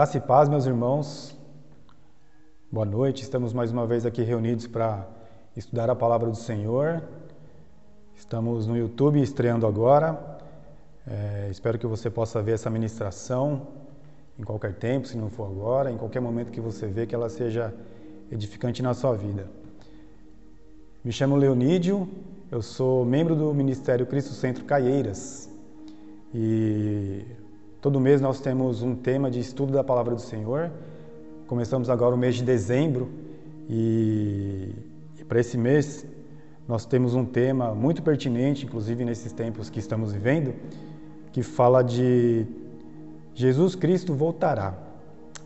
Graça e paz, meus irmãos. Boa noite. Estamos mais uma vez aqui reunidos para estudar a palavra do Senhor. Estamos no YouTube estreando agora. É, espero que você possa ver essa ministração em qualquer tempo, se não for agora, em qualquer momento que você vê, que ela seja edificante na sua vida. Me chamo Leonídio, eu sou membro do Ministério Cristo Centro Caieiras e Todo mês nós temos um tema de estudo da palavra do Senhor. Começamos agora o mês de dezembro e, e para esse mês nós temos um tema muito pertinente, inclusive nesses tempos que estamos vivendo, que fala de Jesus Cristo voltará.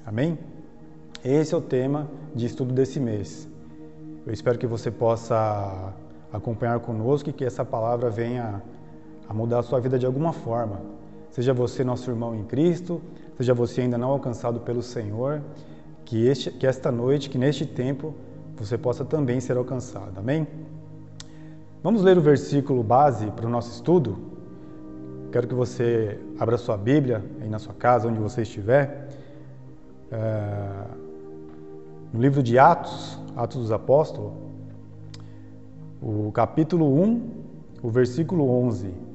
Amém? Esse é o tema de estudo desse mês. Eu espero que você possa acompanhar conosco e que essa palavra venha a mudar a sua vida de alguma forma Seja você nosso irmão em Cristo, seja você ainda não alcançado pelo Senhor, que, este, que esta noite, que neste tempo, você possa também ser alcançado. Amém? Vamos ler o versículo base para o nosso estudo? Quero que você abra sua Bíblia aí na sua casa, onde você estiver. É, no livro de Atos, Atos dos Apóstolos, o capítulo 1, o versículo 11.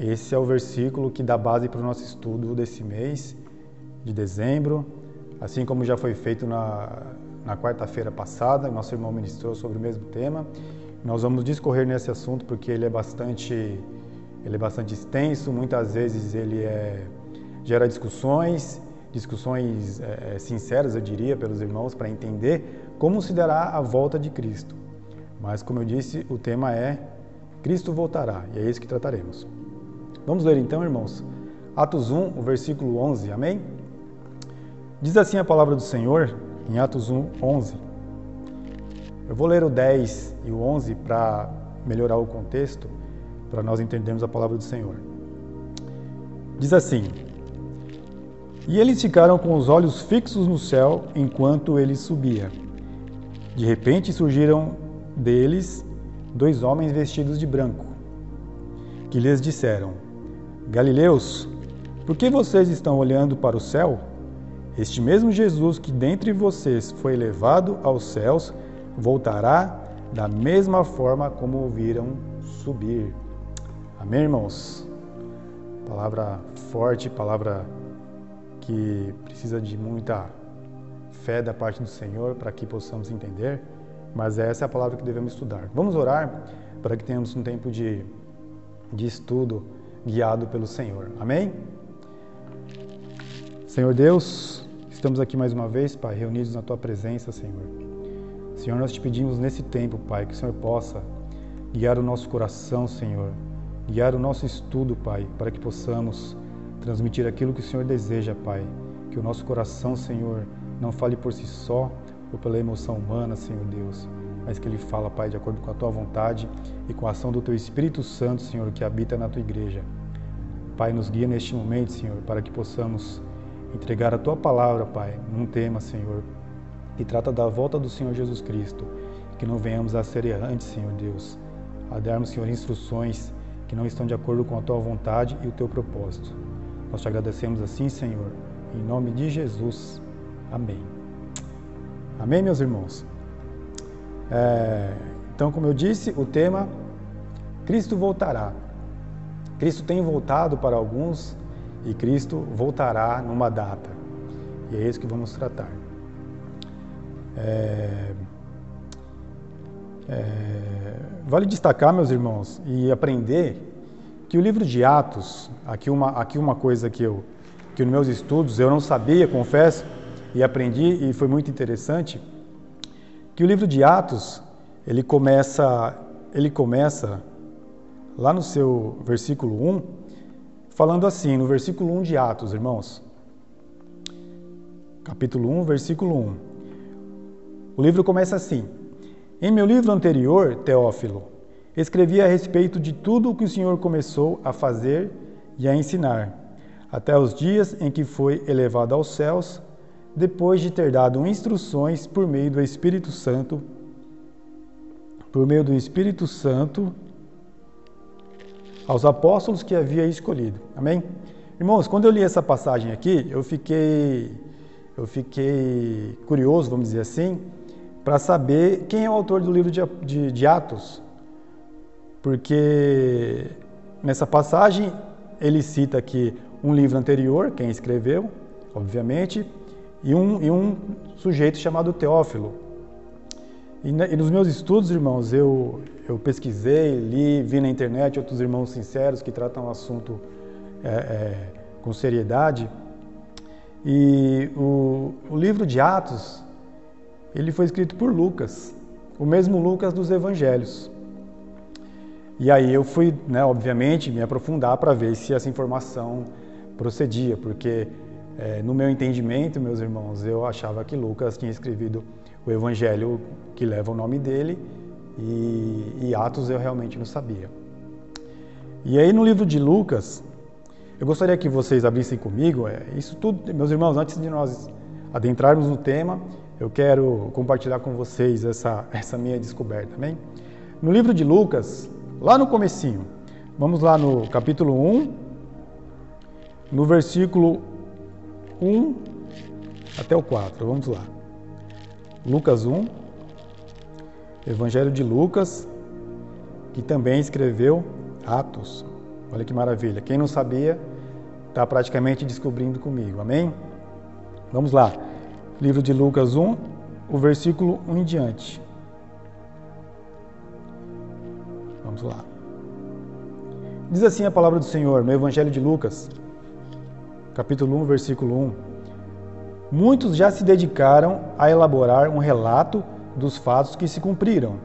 Esse é o versículo que dá base para o nosso estudo desse mês de dezembro, assim como já foi feito na, na quarta-feira passada, nosso irmão ministrou sobre o mesmo tema. Nós vamos discorrer nesse assunto porque ele é bastante, ele é bastante extenso, muitas vezes ele é, gera discussões, discussões é, sinceras, eu diria, pelos irmãos, para entender como se dará a volta de Cristo. Mas, como eu disse, o tema é Cristo voltará, e é isso que trataremos. Vamos ler então, irmãos. Atos 1, o versículo 11, amém? Diz assim a palavra do Senhor em Atos 1, 11. Eu vou ler o 10 e o 11 para melhorar o contexto, para nós entendermos a palavra do Senhor. Diz assim: E eles ficaram com os olhos fixos no céu enquanto ele subia. De repente surgiram deles dois homens vestidos de branco, que lhes disseram: Galileus, por que vocês estão olhando para o céu? Este mesmo Jesus que dentre vocês foi levado aos céus voltará da mesma forma como o viram subir. Amém, irmãos? Palavra forte, palavra que precisa de muita fé da parte do Senhor para que possamos entender, mas essa é a palavra que devemos estudar. Vamos orar para que tenhamos um tempo de, de estudo guiado pelo Senhor. Amém? Senhor Deus, estamos aqui mais uma vez, Pai, reunidos na Tua presença, Senhor. Senhor, nós te pedimos nesse tempo, Pai, que o Senhor possa guiar o nosso coração, Senhor, guiar o nosso estudo, Pai, para que possamos transmitir aquilo que o Senhor deseja, Pai. Que o nosso coração, Senhor, não fale por si só ou pela emoção humana, Senhor Deus, mas que ele fala, Pai, de acordo com a tua vontade e com a ação do teu Espírito Santo, Senhor, que habita na tua igreja. Pai, nos guia neste momento, Senhor, para que possamos entregar a tua palavra, Pai, num tema, Senhor, que trata da volta do Senhor Jesus Cristo, que não venhamos a ser errantes, Senhor Deus, a darmos, Senhor, instruções que não estão de acordo com a tua vontade e o teu propósito. Nós te agradecemos assim, Senhor, em nome de Jesus. Amém. Amém, meus irmãos? É, então, como eu disse, o tema Cristo voltará. Cristo tem voltado para alguns e Cristo voltará numa data. E é isso que vamos tratar. É, é, vale destacar, meus irmãos, e aprender que o livro de Atos, aqui uma, aqui uma coisa que eu, que nos meus estudos eu não sabia, confesso, e aprendi e foi muito interessante, que o livro de Atos, ele começa, ele começa lá no seu versículo 1, falando assim, no versículo 1 de Atos, irmãos. Capítulo 1, versículo 1. O livro começa assim: Em meu livro anterior, Teófilo, escrevi a respeito de tudo o que o Senhor começou a fazer e a ensinar, até os dias em que foi elevado aos céus depois de ter dado instruções por meio do Espírito Santo, por meio do Espírito Santo aos apóstolos que havia escolhido. Amém? Irmãos, quando eu li essa passagem aqui, eu fiquei, eu fiquei curioso, vamos dizer assim, para saber quem é o autor do livro de, de, de Atos. Porque nessa passagem ele cita aqui um livro anterior, quem escreveu, obviamente, e um, e um sujeito chamado Teófilo. E, e, nos meus estudos, irmãos, eu, eu pesquisei, li, vi na internet outros irmãos sinceros que tratam o assunto é, é, com seriedade. E o, o livro de Atos, ele foi escrito por Lucas, o mesmo Lucas dos Evangelhos. E aí eu fui, né, obviamente, me aprofundar para ver se essa informação procedia, porque é, no meu entendimento, meus irmãos, eu achava que Lucas tinha escrevido o evangelho que leva o nome dele e, e Atos eu realmente não sabia. E aí no livro de Lucas, eu gostaria que vocês abrissem comigo, é, isso tudo, meus irmãos, antes de nós adentrarmos no tema, eu quero compartilhar com vocês essa, essa minha descoberta, amém? No livro de Lucas, lá no comecinho, vamos lá no capítulo 1, no versículo 1 até o 4. Vamos lá. Lucas 1, Evangelho de Lucas, que também escreveu Atos. Olha que maravilha. Quem não sabia, está praticamente descobrindo comigo. Amém? Vamos lá. Livro de Lucas 1, o versículo 1 em diante. Vamos lá. Diz assim a palavra do Senhor no Evangelho de Lucas, capítulo 1, versículo 1. Muitos já se dedicaram a elaborar um relato dos fatos que se cumpriram.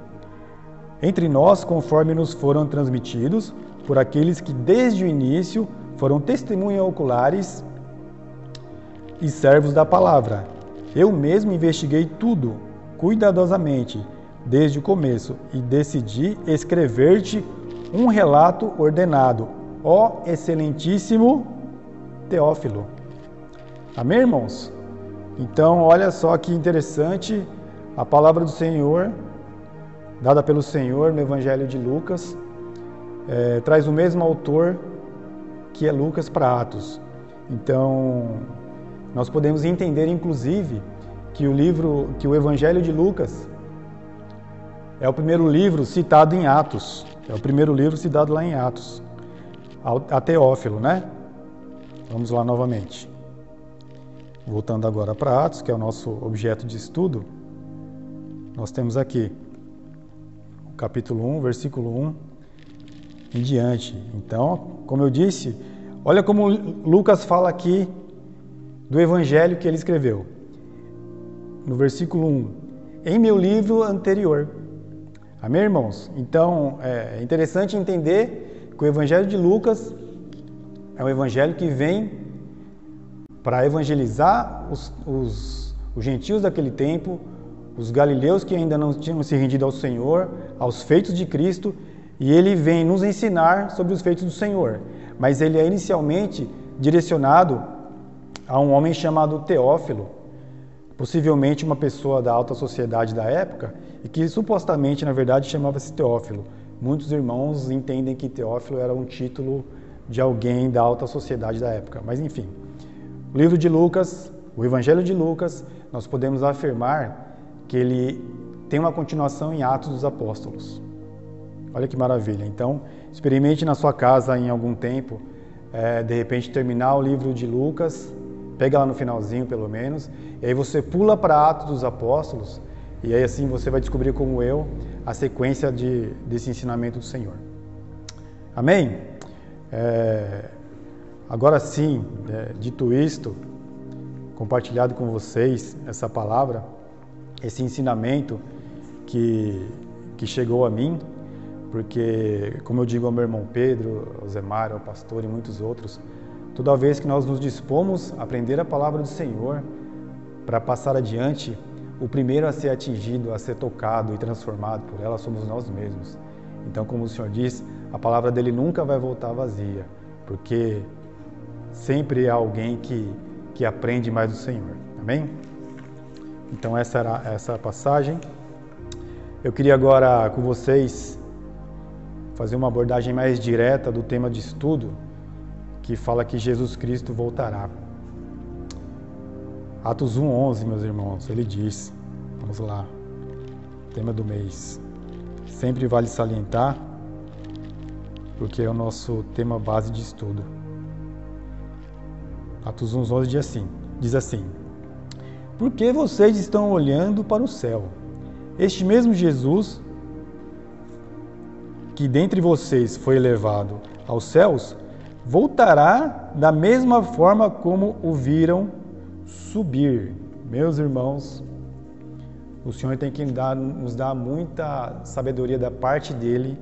Entre nós, conforme nos foram transmitidos por aqueles que desde o início foram testemunhas oculares e servos da palavra. Eu mesmo investiguei tudo cuidadosamente desde o começo e decidi escrever-te um relato ordenado, ó excelentíssimo Teófilo. Amém, irmãos? Então, olha só que interessante a palavra do Senhor, dada pelo Senhor no Evangelho de Lucas, é, traz o mesmo autor que é Lucas para Atos. Então, nós podemos entender, inclusive, que o livro, que o Evangelho de Lucas é o primeiro livro citado em Atos. É o primeiro livro citado lá em Atos, a Teófilo, né? Vamos lá novamente. Voltando agora para Atos, que é o nosso objeto de estudo, nós temos aqui o capítulo 1, versículo 1 em diante. Então, como eu disse, olha como Lucas fala aqui do evangelho que ele escreveu. No versículo 1, em meu livro anterior. Amém, irmãos? Então, é interessante entender que o evangelho de Lucas é um evangelho que vem para evangelizar os, os, os gentios daquele tempo, os galileus que ainda não tinham se rendido ao Senhor, aos feitos de Cristo, e ele vem nos ensinar sobre os feitos do Senhor. Mas ele é inicialmente direcionado a um homem chamado Teófilo, possivelmente uma pessoa da alta sociedade da época, e que supostamente, na verdade, chamava-se Teófilo. Muitos irmãos entendem que Teófilo era um título de alguém da alta sociedade da época. Mas enfim, o livro de Lucas, o Evangelho de Lucas, nós podemos afirmar que ele tem uma continuação em Atos dos Apóstolos. Olha que maravilha. Então, experimente na sua casa em algum tempo, é, de repente terminar o livro de Lucas, pega lá no finalzinho pelo menos, e aí você pula para Atos dos Apóstolos, e aí assim você vai descobrir como eu a sequência de, desse ensinamento do Senhor. Amém? É, agora sim, é, dito isto, compartilhado com vocês essa palavra, esse ensinamento que, que chegou a mim, porque, como eu digo ao meu irmão Pedro, ao Mário, ao pastor e muitos outros, toda vez que nós nos dispomos a aprender a palavra do Senhor para passar adiante, o primeiro a ser atingido, a ser tocado e transformado por ela somos nós mesmos. Então, como o Senhor diz, a palavra dele nunca vai voltar vazia, porque sempre há alguém que, que aprende mais do Senhor. Amém? Então, essa era essa passagem. Eu queria agora com vocês fazer uma abordagem mais direta do tema de estudo, que fala que Jesus Cristo voltará. Atos 1:11, meus irmãos, ele diz, vamos lá. Tema do mês. Sempre vale salientar porque é o nosso tema base de estudo. Atos 1:11 diz assim: diz assim: Por que vocês estão olhando para o céu? Este mesmo Jesus que dentre vocês foi elevado aos céus, voltará da mesma forma como o viram subir. Meus irmãos, o Senhor tem que nos dar muita sabedoria da parte dele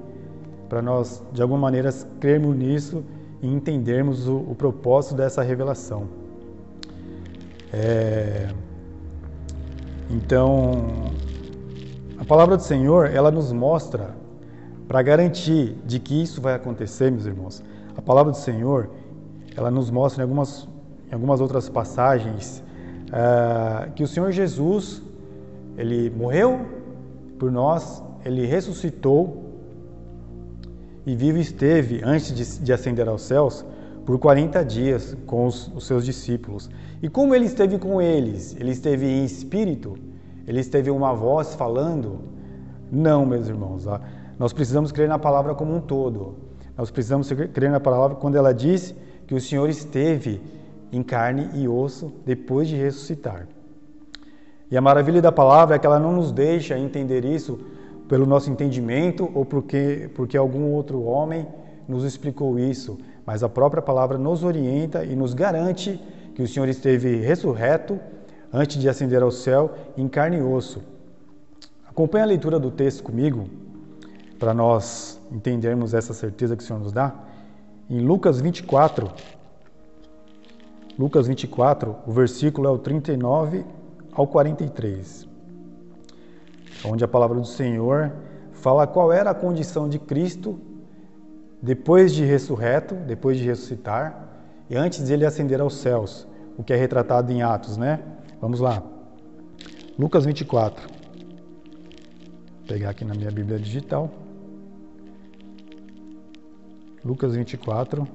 para nós, de alguma maneira, crermos nisso e entendermos o, o propósito dessa revelação. É... Então, a palavra do Senhor, ela nos mostra para garantir de que isso vai acontecer, meus irmãos, a palavra do Senhor, ela nos mostra em algumas, em algumas outras passagens uh, que o Senhor Jesus, ele morreu por nós, ele ressuscitou e vivo esteve antes de, de ascender aos céus por 40 dias com os, os seus discípulos. E como ele esteve com eles? Ele esteve em espírito? Ele esteve uma voz falando? Não, meus irmãos. Tá? Nós precisamos crer na palavra como um todo. Nós precisamos crer na palavra quando ela diz que o Senhor esteve em carne e osso depois de ressuscitar. E a maravilha da palavra é que ela não nos deixa entender isso pelo nosso entendimento ou porque, porque algum outro homem nos explicou isso, mas a própria palavra nos orienta e nos garante que o Senhor esteve ressurreto antes de ascender ao céu em carne e osso. Acompanhe a leitura do texto comigo, para nós entendermos essa certeza que o Senhor nos dá, em Lucas 24. Lucas 24, o versículo é o 39 ao 43. Onde a palavra do Senhor fala qual era a condição de Cristo depois de ressurreto, depois de ressuscitar e antes de ele ascender aos céus, o que é retratado em Atos, né? Vamos lá. Lucas 24. Vou pegar aqui na minha Bíblia digital. Lucas 24.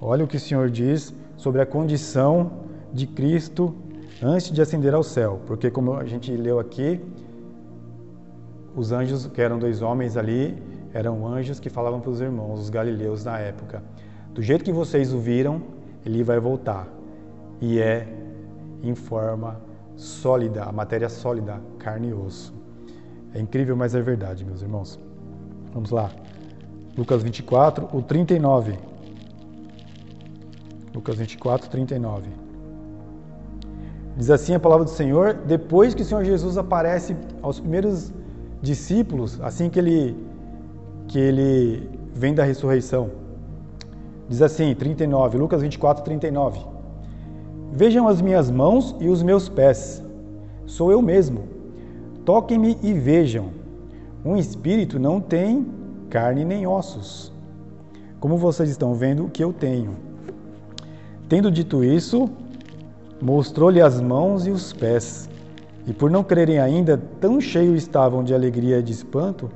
Olha o que o Senhor diz sobre a condição de Cristo antes de ascender ao céu, porque como a gente leu aqui, os anjos, que eram dois homens ali, eram anjos que falavam para os irmãos, os galileus da época: do jeito que vocês o viram, ele vai voltar. E é em forma sólida, a matéria sólida, carne e osso. É incrível, mas é verdade, meus irmãos. Vamos lá. Lucas 24, o 39. Lucas 24, 39. Diz assim a palavra do Senhor, depois que o Senhor Jesus aparece aos primeiros discípulos, assim que ele que ele vem da ressurreição. Diz assim, 39, Lucas 24, 39. Vejam as minhas mãos e os meus pés. Sou eu mesmo. Toquem-me e vejam. Um espírito não tem carne nem ossos, como vocês estão vendo que eu tenho. Tendo dito isso, mostrou-lhe as mãos e os pés. E por não crerem ainda, tão cheios estavam de alegria e de espanto,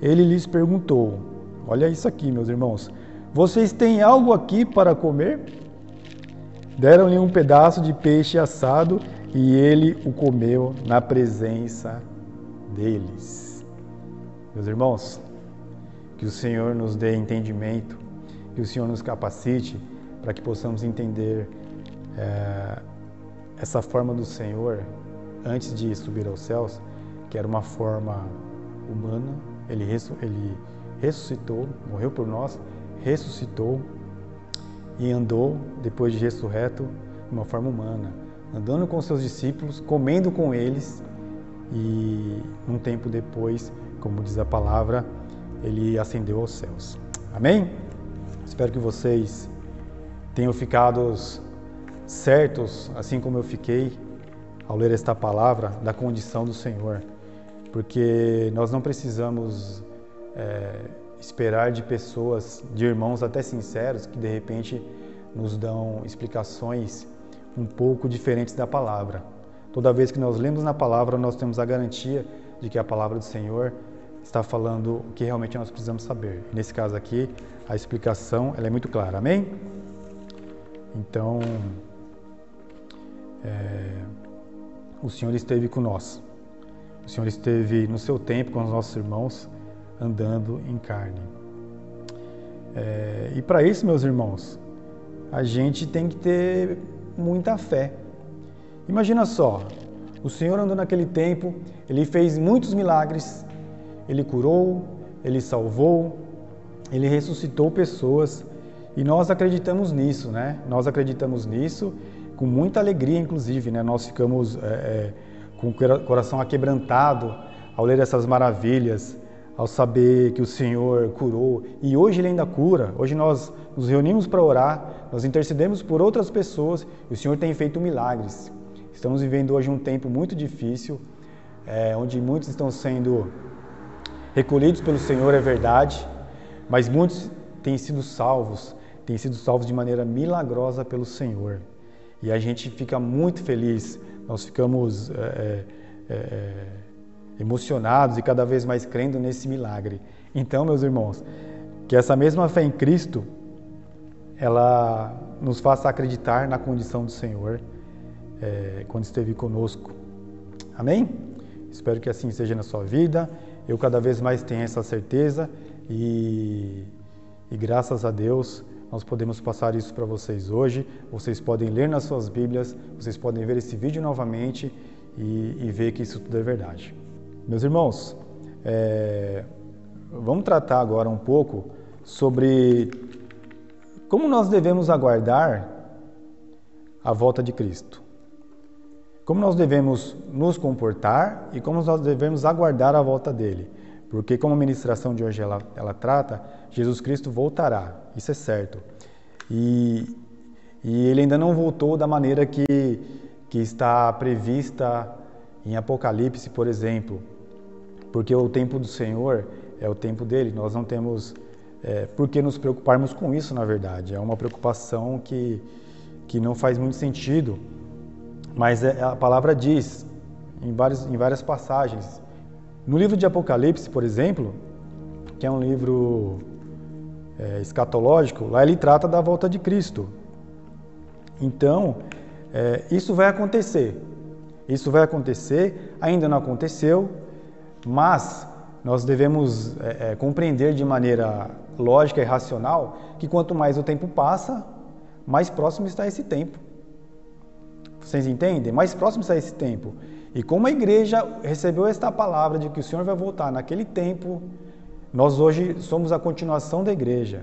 ele lhes perguntou: Olha isso aqui, meus irmãos. Vocês têm algo aqui para comer? Deram-lhe um pedaço de peixe assado e ele o comeu na presença deles. Meus irmãos, que o Senhor nos dê entendimento, que o Senhor nos capacite para que possamos entender é, essa forma do Senhor antes de subir aos céus, que era uma forma humana. Ele, ele ressuscitou, morreu por nós, ressuscitou e andou depois de ressurreto de uma forma humana, andando com seus discípulos, comendo com eles e um tempo depois, como diz a palavra, ele ascendeu aos céus. Amém? Espero que vocês tenham ficado certos, assim como eu fiquei ao ler esta palavra, da condição do Senhor, porque nós não precisamos é, esperar de pessoas, de irmãos até sinceros, que de repente nos dão explicações um pouco diferentes da palavra. Toda vez que nós lemos na palavra, nós temos a garantia de que a palavra do Senhor está falando o que realmente nós precisamos saber. Nesse caso aqui, a explicação ela é muito clara. Amém? Então, é, o Senhor esteve com nós. O Senhor esteve no seu tempo com os nossos irmãos andando em carne. É, e para isso, meus irmãos, a gente tem que ter muita fé. Imagina só, o Senhor andou naquele tempo, ele fez muitos milagres, ele curou, ele salvou, ele ressuscitou pessoas e nós acreditamos nisso, né? Nós acreditamos nisso com muita alegria, inclusive, né? Nós ficamos é, é, com o coração aquebrantado ao ler essas maravilhas, ao saber que o Senhor curou e hoje Ele ainda cura. Hoje nós nos reunimos para orar, nós intercedemos por outras pessoas e o Senhor tem feito milagres. Estamos vivendo hoje um tempo muito difícil, é, onde muitos estão sendo recolhidos pelo Senhor, é verdade, mas muitos têm sido salvos, têm sido salvos de maneira milagrosa pelo Senhor. E a gente fica muito feliz, nós ficamos é, é, emocionados e cada vez mais crendo nesse milagre. Então, meus irmãos, que essa mesma fé em Cristo, ela nos faça acreditar na condição do Senhor é, quando esteve conosco. Amém? Espero que assim seja na sua vida. Eu cada vez mais tenho essa certeza e, e graças a Deus nós podemos passar isso para vocês hoje. Vocês podem ler nas suas Bíblias, vocês podem ver esse vídeo novamente e, e ver que isso tudo é verdade. Meus irmãos, é, vamos tratar agora um pouco sobre como nós devemos aguardar a volta de Cristo como nós devemos nos comportar e como nós devemos aguardar a volta dele. Porque como a ministração de hoje ela, ela trata, Jesus Cristo voltará, isso é certo. E, e ele ainda não voltou da maneira que, que está prevista em Apocalipse, por exemplo. Porque o tempo do Senhor é o tempo dele, nós não temos é, por que nos preocuparmos com isso, na verdade. É uma preocupação que, que não faz muito sentido mas é, a palavra diz em, vários, em várias passagens. No livro de Apocalipse, por exemplo, que é um livro é, escatológico, lá ele trata da volta de Cristo. Então, é, isso vai acontecer. Isso vai acontecer, ainda não aconteceu, mas nós devemos é, é compreender de maneira lógica e racional que quanto mais o tempo passa, mais próximo está esse tempo. Vocês entendem? Mais próximo está esse tempo. E como a igreja recebeu esta palavra de que o Senhor vai voltar naquele tempo, nós hoje somos a continuação da igreja.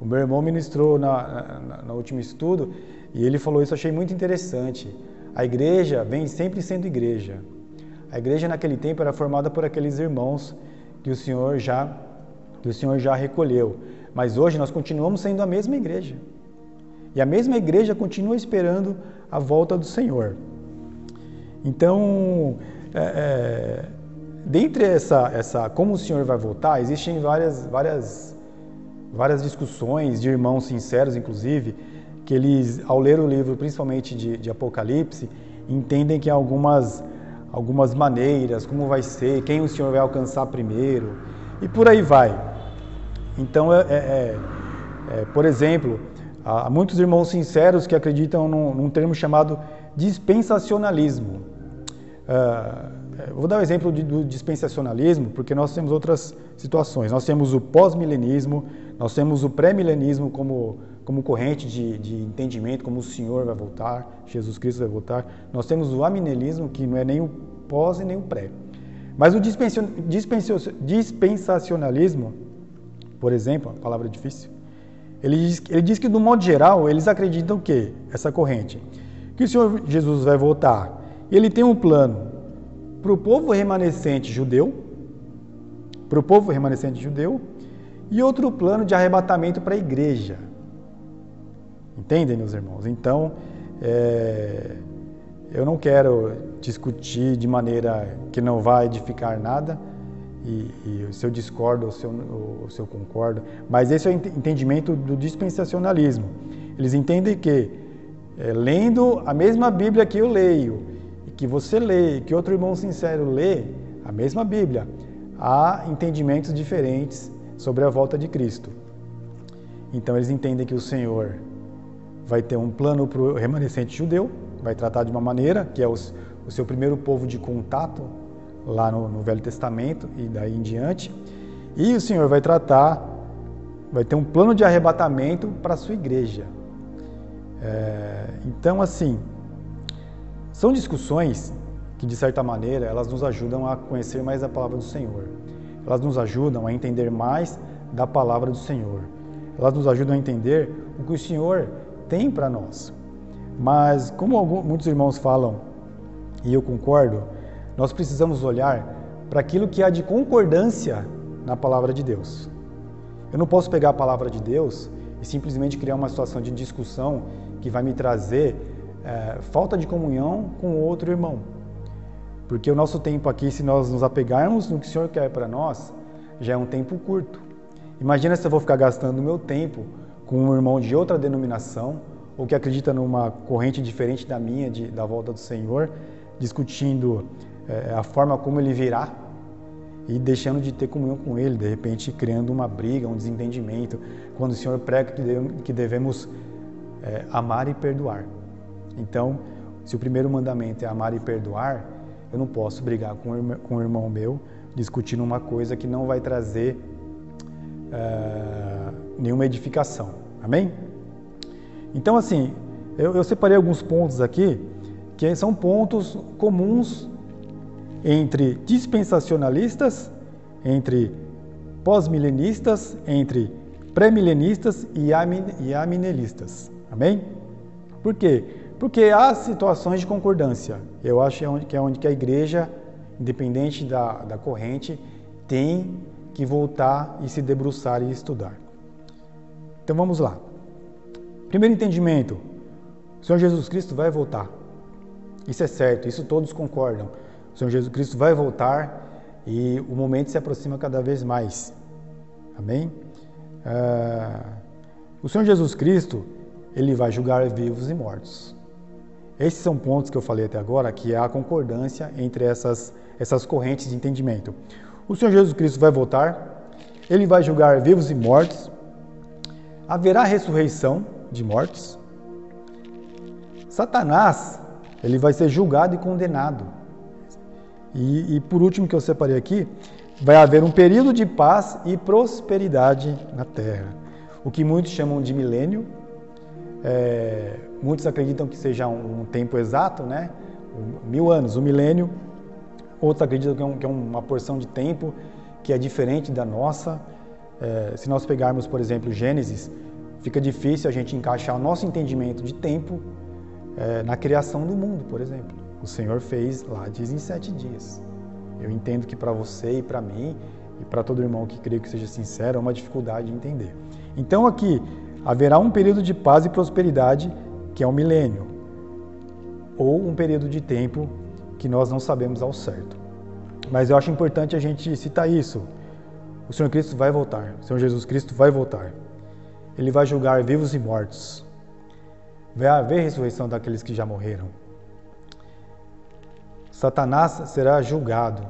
O meu irmão ministrou na, na, no último estudo e ele falou isso, achei muito interessante. A igreja vem sempre sendo igreja. A igreja naquele tempo era formada por aqueles irmãos que o Senhor já que o Senhor já recolheu. Mas hoje nós continuamos sendo a mesma igreja. E a mesma igreja continua esperando a volta do Senhor. Então, é, é, dentre essa, essa, como o Senhor vai voltar, existem várias, várias, várias discussões de irmãos sinceros, inclusive, que eles, ao ler o livro, principalmente de, de Apocalipse, entendem que há algumas, algumas maneiras, como vai ser, quem o Senhor vai alcançar primeiro, e por aí vai. Então, é, é, é, é por exemplo, Há muitos irmãos sinceros que acreditam num, num termo chamado dispensacionalismo. Uh, vou dar um exemplo de, do dispensacionalismo, porque nós temos outras situações. Nós temos o pós-milenismo, nós temos o pré-milenismo como, como corrente de, de, entendimento, como o Senhor vai voltar, Jesus Cristo vai voltar. Nós temos o amilenismo, que não é nem o pós e nem o pré. Mas o dispensacionalismo, por exemplo, a palavra difícil, ele diz, ele diz que, do modo geral, eles acreditam que, essa corrente, que o Senhor Jesus vai voltar. Ele tem um plano para o povo remanescente judeu, para o povo remanescente judeu, e outro plano de arrebatamento para a igreja. Entendem, meus irmãos? Então, é, eu não quero discutir de maneira que não vai edificar nada, e, e se eu discordo ou se eu, ou se eu concordo, mas esse é o entendimento do dispensacionalismo. Eles entendem que, é, lendo a mesma Bíblia que eu leio, que você lê, que outro irmão sincero lê, a mesma Bíblia, há entendimentos diferentes sobre a volta de Cristo. Então eles entendem que o Senhor vai ter um plano para o remanescente judeu, vai tratar de uma maneira, que é os, o seu primeiro povo de contato lá no, no Velho Testamento e daí em diante. E o Senhor vai tratar, vai ter um plano de arrebatamento para a sua igreja. É, então, assim, são discussões que, de certa maneira, elas nos ajudam a conhecer mais a palavra do Senhor. Elas nos ajudam a entender mais da palavra do Senhor. Elas nos ajudam a entender o que o Senhor tem para nós. Mas, como alguns, muitos irmãos falam, e eu concordo, nós precisamos olhar para aquilo que há de concordância na palavra de Deus. Eu não posso pegar a palavra de Deus e simplesmente criar uma situação de discussão que vai me trazer é, falta de comunhão com outro irmão. Porque o nosso tempo aqui, se nós nos apegarmos no que o Senhor quer para nós, já é um tempo curto. Imagina se eu vou ficar gastando meu tempo com um irmão de outra denominação ou que acredita numa corrente diferente da minha, de, da volta do Senhor, discutindo é, a forma como ele virá e deixando de ter comunhão com ele, de repente criando uma briga, um desentendimento, quando o Senhor prega que devemos é, amar e perdoar. Então, se o primeiro mandamento é amar e perdoar, eu não posso brigar com, um irmão meu discutindo uma coisa que não vai trazer é, nenhuma edificação. Amém? Então, assim, eu, eu separei alguns pontos aqui que são pontos comuns entre dispensacionalistas, entre pós-milenistas, entre pré-milenistas e aminelistas. Amém? Por quê? Porque há situações de concordância. Eu acho que é onde, que, é onde que a igreja, independente da, da corrente, tem que voltar e se debruçar e estudar. Então vamos lá. Primeiro entendimento: o Senhor Jesus Cristo vai voltar. Isso é certo, isso todos concordam. O Senhor Jesus Cristo vai voltar e o momento se aproxima cada vez mais. Amém? Uh, o Senhor Jesus Cristo ele vai julgar vivos e mortos. Esses são pontos que eu falei até agora, que há concordância entre essas, essas correntes de entendimento. O Senhor Jesus Cristo vai voltar, ele vai julgar vivos e mortos, haverá ressurreição de mortos. Satanás, ele vai ser julgado e condenado. E, e por último que eu separei aqui, vai haver um período de paz e prosperidade na terra. O que muitos chamam de milênio, é, muitos acreditam que seja um, um tempo exato, né? Mil anos, um milênio. Outros acreditam que é, um, que é, uma porção de tempo que é diferente da nossa. É, se nós pegarmos, por exemplo, Gênesis, fica difícil a gente encaixar o nosso entendimento de tempo é, na criação do mundo, por exemplo. O Senhor fez lá, diz em sete dias. Eu entendo que para você e para mim, e para todo irmão que creio que seja sincero, é uma dificuldade de entender. Então, aqui, haverá um período de paz e prosperidade, que é o um milênio, ou um período de tempo que nós não sabemos ao certo. Mas eu acho importante a gente citar isso. O Senhor Cristo vai voltar, o Senhor Jesus Cristo vai voltar. Ele vai julgar vivos e mortos. Vai haver ressurreição daqueles que já morreram. Satanás será julgado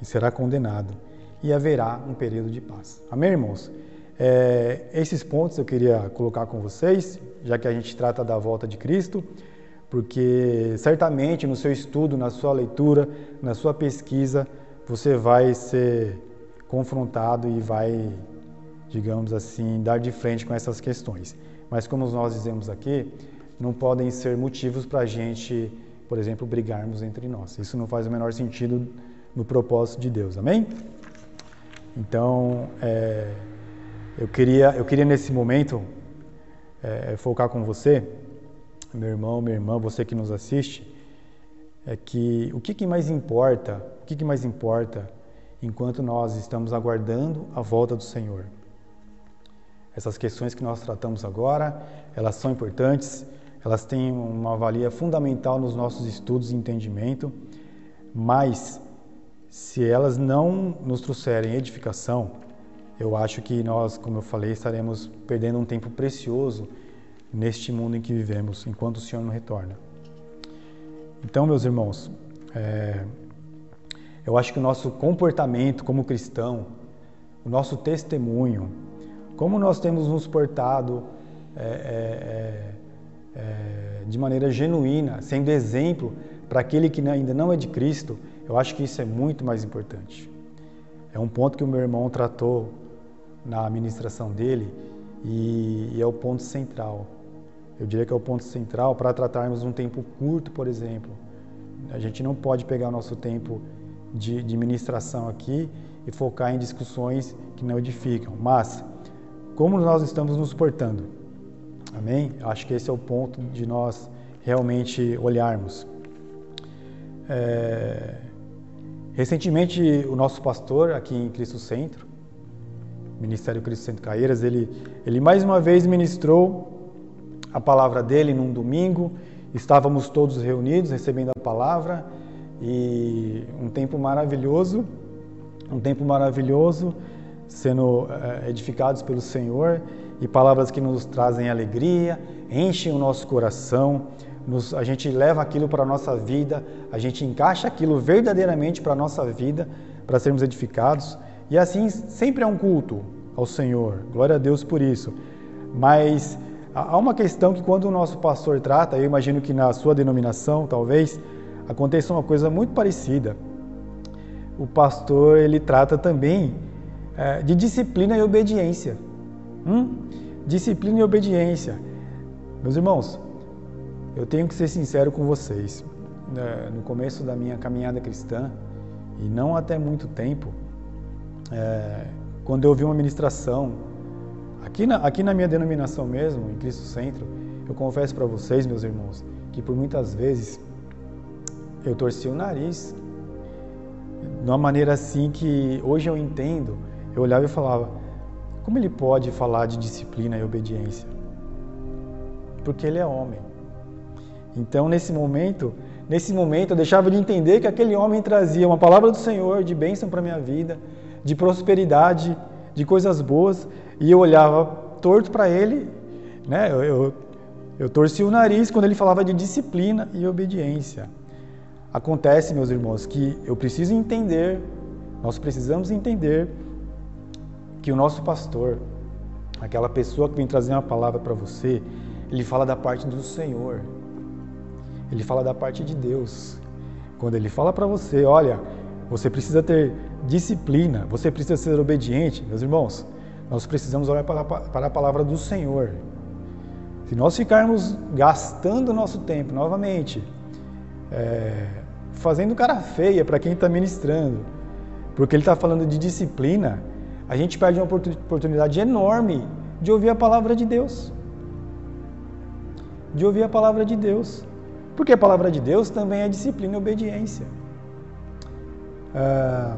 e será condenado, e haverá um período de paz. Amém, irmãos? É, esses pontos eu queria colocar com vocês, já que a gente trata da volta de Cristo, porque certamente no seu estudo, na sua leitura, na sua pesquisa, você vai ser confrontado e vai, digamos assim, dar de frente com essas questões. Mas como nós dizemos aqui, não podem ser motivos para a gente, por exemplo, brigarmos entre nós. Isso não faz o menor sentido no propósito de Deus. Amém? Então, é, eu queria, eu queria nesse momento é, focar com você, meu irmão, minha irmã, você que nos assiste, é que o que, que mais importa, o que, que mais importa enquanto nós estamos aguardando a volta do Senhor. Essas questões que nós tratamos agora, elas são importantes, elas têm uma valia fundamental nos nossos estudos e entendimento, mas se elas não nos trouxerem edificação, eu acho que nós, como eu falei, estaremos perdendo um tempo precioso neste mundo em que vivemos, enquanto o Senhor não retorna. Então, meus irmãos, é, Eu acho que o nosso comportamento como cristão, o nosso testemunho, como nós temos nos portado é, é, é, é de maneira genuína, sendo exemplo para aquele que ainda não é de Cristo, eu acho que isso é muito mais importante. É um ponto que o meu irmão tratou na ministração dele e, e é o ponto central. Eu diria que é o ponto central para tratarmos um tempo curto, por exemplo. A gente não pode pegar o nosso tempo de, de ministração aqui e focar em discussões que não edificam. Mas, como nós estamos nos portando? Amém? Acho que esse é o ponto de nós realmente olharmos. É... Recentemente, o nosso pastor aqui em Cristo Centro, Ministério Cristo Centro Caeiras, ele, ele mais uma vez ministrou a palavra dele num domingo. Estávamos todos reunidos recebendo a palavra e um tempo maravilhoso, um tempo maravilhoso, sendo é, edificados pelo Senhor e palavras que nos trazem alegria, enchem o nosso coração, nos, a gente leva aquilo para a nossa vida, a gente encaixa aquilo verdadeiramente para a nossa vida, para sermos edificados. E assim sempre é um culto ao Senhor. Glória a Deus por isso. Mas há uma questão que quando o nosso pastor trata, eu imagino que na sua denominação, talvez, aconteça uma coisa muito parecida. O pastor ele trata também é, de disciplina e obediência. Hum? Disciplina e obediência. Meus irmãos, eu tenho que ser sincero com vocês. Né, no começo da minha caminhada cristã, e não até muito tempo, é, quando eu ouvi uma ministração, aqui na, aqui na minha denominação mesmo, em Cristo Centro, eu confesso para vocês, meus irmãos, que por muitas vezes eu torci o nariz de uma maneira assim que hoje eu entendo. Eu olhava e falava: como ele pode falar de disciplina e obediência? Porque ele é homem. Então, nesse momento, nesse momento eu deixava de entender que aquele homem trazia uma palavra do Senhor de bênção para minha vida, de prosperidade, de coisas boas, e eu olhava torto para ele, né? Eu, eu, eu torcia o nariz quando ele falava de disciplina e obediência. Acontece, meus irmãos, que eu preciso entender, nós precisamos entender que o nosso pastor, aquela pessoa que vem trazer uma palavra para você, ele fala da parte do Senhor. Ele fala da parte de Deus. Quando ele fala para você, olha, você precisa ter disciplina, você precisa ser obediente, meus irmãos, nós precisamos olhar para, para a palavra do Senhor. Se nós ficarmos gastando nosso tempo novamente, é, fazendo cara feia para quem está ministrando, porque ele está falando de disciplina, a gente perde uma oportunidade enorme de ouvir a palavra de Deus. De ouvir a palavra de Deus. Porque a palavra de Deus também é disciplina e obediência. Ah,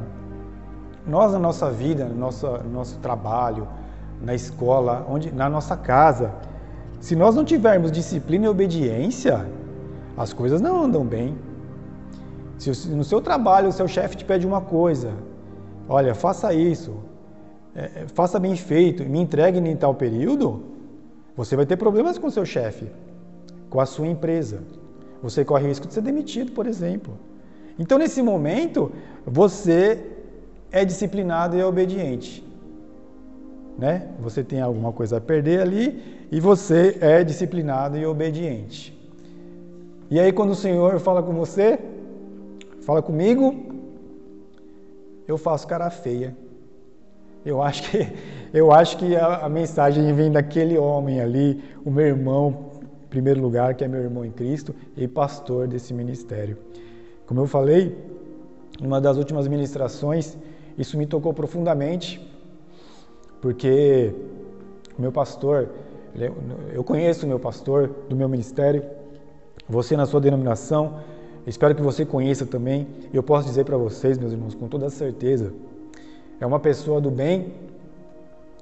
nós, na nossa vida, no nosso, no nosso trabalho, na escola, onde, na nossa casa, se nós não tivermos disciplina e obediência, as coisas não andam bem. Se no seu trabalho o seu chefe te pede uma coisa, olha, faça isso, é, é faça bem feito, me entregue em tal período, você vai ter problemas com o seu chefe, com a sua empresa. Você corre o risco de ser demitido, por exemplo. Então, nesse momento, você é disciplinado e é obediente. Né? Você tem alguma coisa a perder ali e você é disciplinado e obediente. E aí, quando o Senhor fala com você, fala comigo, eu faço cara feia. Eu acho que, eu acho que a, a mensagem vem daquele homem ali, o meu irmão, primeiro lugar, que é meu irmão em Cristo e pastor desse ministério. Como eu falei, numa das últimas ministrações, isso me tocou profundamente, porque o meu pastor, é, eu conheço o meu pastor do meu ministério, você na sua denominação, espero que você conheça também, eu posso dizer para vocês, meus irmãos, com toda certeza, é uma pessoa do bem,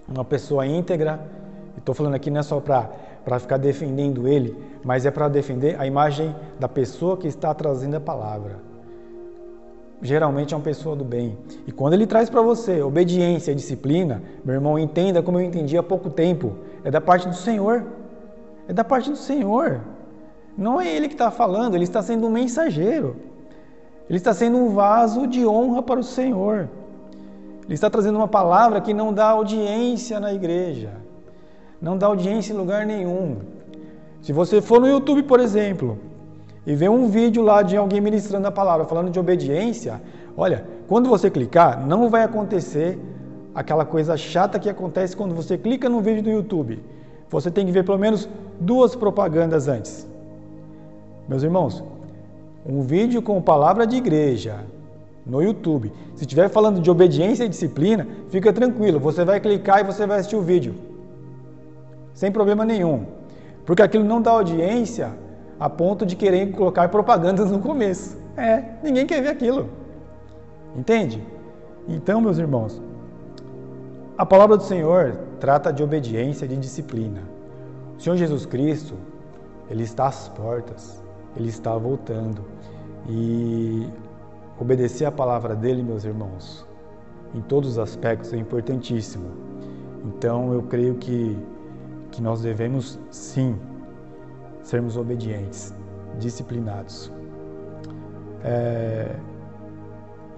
uma pessoa íntegra, estou falando aqui não é só para para ficar defendendo ele, mas é para defender a imagem da pessoa que está trazendo a palavra. Geralmente é uma pessoa do bem. E quando ele traz para você obediência e disciplina, meu irmão, entenda como eu entendi há pouco tempo, é da parte do Senhor. É da parte do Senhor. Não é ele que está falando, ele está sendo um mensageiro. Ele está sendo um vaso de honra para o Senhor. Ele está trazendo uma palavra que não dá audiência na igreja, não dá audiência em lugar nenhum. Se você for no YouTube, por exemplo, e ver um vídeo lá de alguém ministrando a palavra, falando de obediência, olha, quando você clicar, não vai acontecer aquela coisa chata que acontece quando você clica no vídeo do YouTube. Você tem que ver pelo menos duas propagandas antes. Meus irmãos, um vídeo com palavra de igreja no YouTube. Se estiver falando de obediência e disciplina, fica tranquilo, você vai clicar e você vai assistir o vídeo. Sem problema nenhum. Porque aquilo não dá audiência a ponto de querer colocar propagandas no começo. É, ninguém quer ver aquilo. Entende? Então, meus irmãos, a palavra do Senhor trata de obediência e de disciplina. O Senhor Jesus Cristo, ele está às portas, ele está voltando. E obedecer a palavra dele, meus irmãos, em todos os aspectos é importantíssimo. Então eu creio que, que nós devemos sim sermos obedientes, disciplinados. É...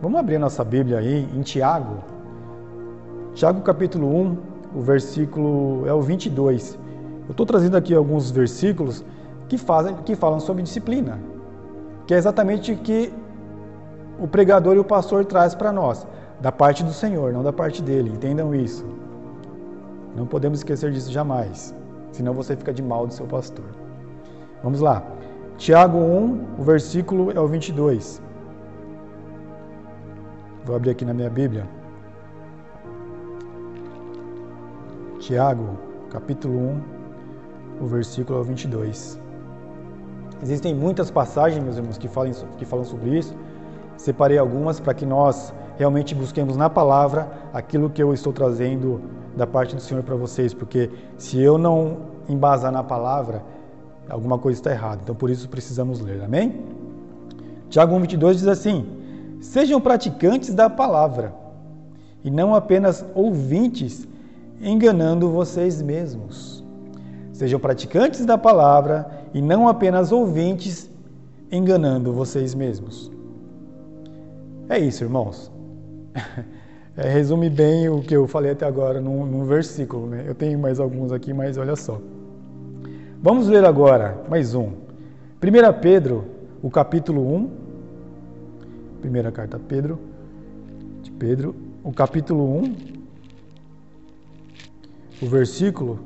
Vamos abrir nossa Bíblia aí em Tiago. Tiago capítulo 1, o versículo é o 22. Eu estou trazendo aqui alguns versículos que, fazem, que falam sobre disciplina, que é exatamente o que o pregador e o pastor traz para nós, da parte do Senhor, não da parte dele. Entendam isso. Não podemos esquecer disso jamais, senão você fica de mal do seu pastor. Vamos lá. Tiago 1, o versículo é o 22. Vou abrir aqui na minha Bíblia. Tiago, capítulo 1, o versículo é o 22. Existem muitas passagens, meus irmãos, que falam, que falam sobre isso. Separei algumas para que nós realmente busquemos na palavra aquilo que eu estou trazendo da parte do Senhor para vocês, porque se eu não embasar na palavra, alguma coisa está errada. Então por isso precisamos ler. Amém? Tiago 1:22 diz assim: Sejam praticantes da palavra e não apenas ouvintes, enganando vocês mesmos. Sejam praticantes da palavra e não apenas ouvintes, enganando vocês mesmos. É isso, irmãos. É, resume bem o que eu falei até agora num, num versículo. Né? Eu tenho mais alguns aqui, mas olha só. Vamos ler agora mais um. 1 Pedro, o capítulo 1. Primeira carta Pedro, de Pedro, o capítulo 1. O versículo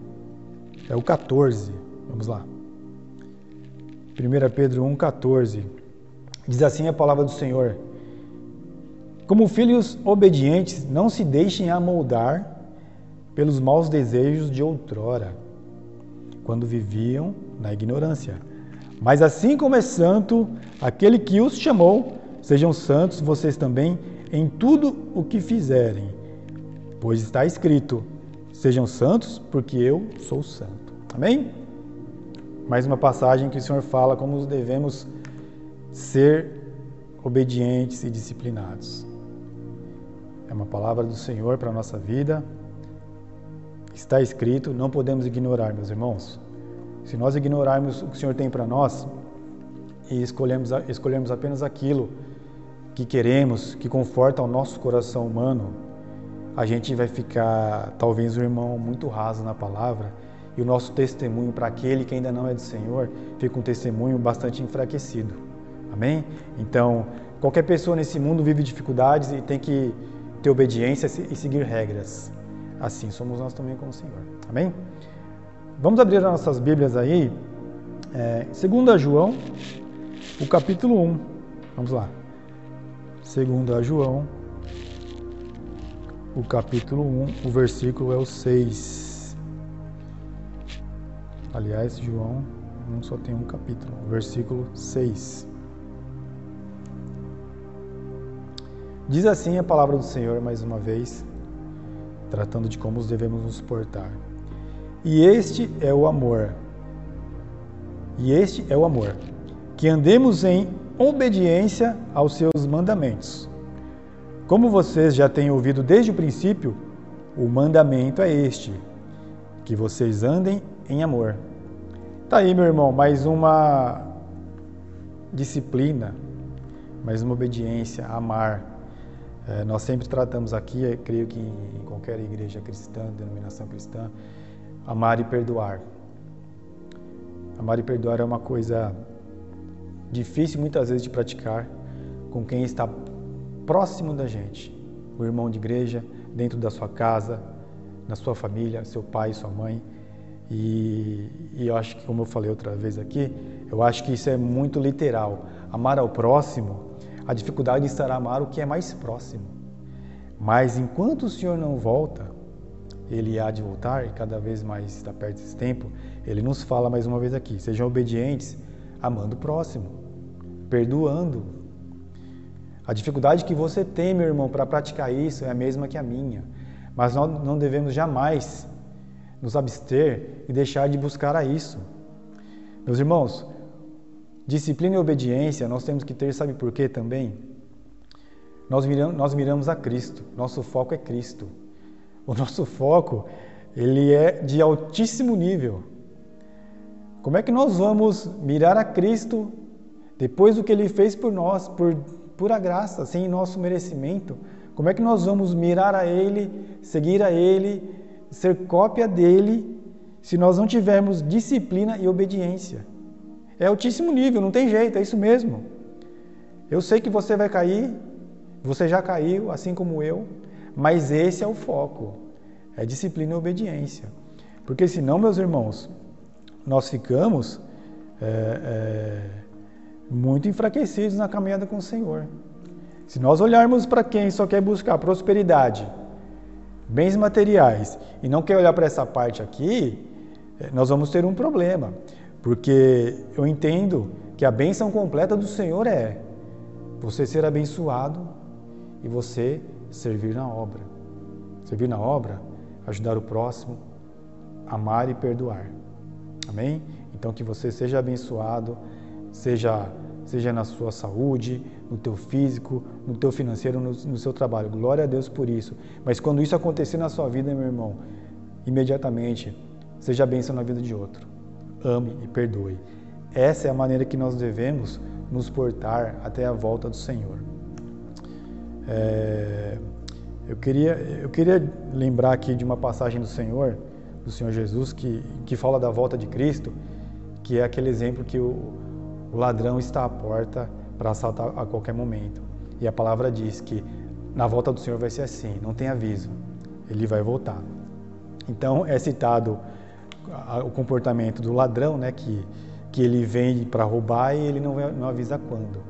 é o 14. Vamos lá. 1 Pedro 1, 14. Diz assim a palavra do Senhor. Como filhos obedientes, não se deixem amoldar pelos maus desejos de outrora, quando viviam na ignorância. Mas assim como é santo aquele que os chamou, sejam santos vocês também em tudo o que fizerem, pois está escrito: sejam santos, porque eu sou santo. Amém? Mais uma passagem que o Senhor fala como devemos ser obedientes e disciplinados. É uma palavra do Senhor para a nossa vida. Está escrito, não podemos ignorar, meus irmãos. Se nós ignorarmos o que o Senhor tem para nós e escolhemos, escolhermos apenas aquilo que queremos, que conforta o nosso coração humano, a gente vai ficar, talvez, um irmão muito raso na palavra e o nosso testemunho para aquele que ainda não é do Senhor fica um testemunho bastante enfraquecido. Amém? Então, qualquer pessoa nesse mundo vive dificuldades e tem que ter obediência e seguir regras. Assim somos nós também com o Senhor. Amém? Vamos abrir as nossas Bíblias aí, é, 2 João, o capítulo 1. Vamos lá. 2 João, o capítulo 1, o versículo é o 6. Aliás, João não só tem um capítulo, versículo 6. Diz assim a palavra do Senhor mais uma vez, tratando de como devemos nos portar. E este é o amor. E este é o amor, que andemos em obediência aos seus mandamentos. Como vocês já têm ouvido desde o princípio, o mandamento é este: que vocês andem em amor. Tá aí, meu irmão, mais uma disciplina mas uma obediência, amar. É, nós sempre tratamos aqui, creio que em qualquer igreja cristã, denominação cristã, amar e perdoar. Amar e perdoar é uma coisa difícil muitas vezes de praticar com quem está próximo da gente, o irmão de igreja, dentro da sua casa, na sua família, seu pai, sua mãe. E, e, eu acho que, como eu falei outra vez aqui, eu acho que isso é muito literal. Amar ao próximo, a dificuldade estará amar o que é mais próximo. Mas enquanto o Senhor não volta, ele há de voltar e cada vez mais está perto desse tempo, ele nos fala mais uma vez aqui: sejam obedientes, amando o próximo, perdoando. A dificuldade que você tem, meu irmão, para praticar isso é a mesma que a minha. Mas nós não devemos jamais nos abster e deixar de buscar a isso. Meus irmãos, disciplina e obediência nós temos que ter, sabe por quê também? Nós miramos, nós miramos a Cristo, nosso foco é Cristo. O nosso foco, ele é de altíssimo nível. Como é que nós vamos mirar a Cristo depois do que Ele fez por nós, por pura graça, sem nosso merecimento? Como é que nós vamos mirar a Ele, seguir a Ele, ser cópia dele, se nós não tivermos disciplina e obediência? É altíssimo nível, não tem jeito, é isso mesmo. Eu sei que você vai cair, você já caiu, assim como eu, mas esse é o foco, é disciplina e obediência. Porque senão, meus irmãos, nós ficamos é, é, muito enfraquecidos na caminhada com o Senhor. Se nós olharmos para quem só quer buscar prosperidade, bens materiais, e não quer olhar para essa parte aqui, é, nós vamos ter um problema. Porque eu entendo que a bênção completa do Senhor é você ser abençoado e você servir na obra. Servir na obra, ajudar o próximo, amar e perdoar. Amém? Então que você seja abençoado, seja seja na sua saúde, no teu físico, no teu financeiro, no, no seu trabalho. Glória a Deus por isso. Mas quando isso acontecer na sua vida, meu irmão, imediatamente seja bênção na vida de outro. Ame e perdoe. Essa é a maneira que nós devemos nos portar até a volta do Senhor. É, eu, queria, eu queria lembrar aqui de uma passagem do Senhor, do Senhor Jesus, que, que fala da volta de Cristo, que é aquele exemplo que o, o ladrão está à porta para assaltar a qualquer momento. E a palavra diz que na volta do Senhor vai ser assim, não tem aviso, ele vai voltar. Então é citado o comportamento do ladrão, né, que, que ele vem para roubar e ele não, não avisa quando.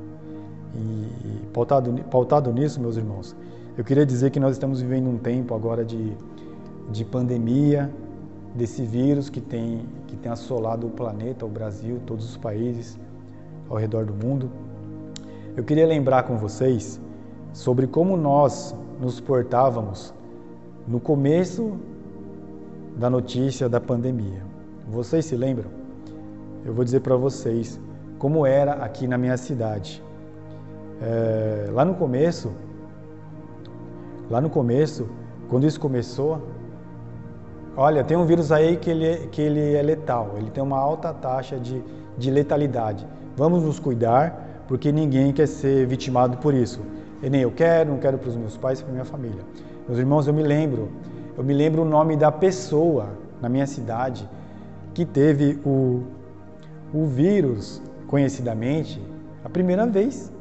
E, e pautado, pautado nisso, meus irmãos, eu queria dizer que nós estamos vivendo um tempo agora de, de pandemia, desse vírus que tem, que tem assolado o planeta, o Brasil, todos os países ao redor do mundo. Eu queria lembrar com vocês sobre como nós nos portávamos no começo da notícia da pandemia. Vocês se lembram? Eu vou dizer para vocês como era aqui na minha cidade. É, lá no começo, lá no começo, quando isso começou, olha, tem um vírus aí que ele, é, que ele é letal, ele tem uma alta taxa de, de letalidade. Vamos nos cuidar, porque ninguém quer ser vitimado por isso. E nem eu quero, não quero para os meus pais, para minha família. Meus irmãos, eu me lembro, eu me lembro o nome da pessoa na minha cidade que teve o, o vírus, conhecidamente, a primeira vez.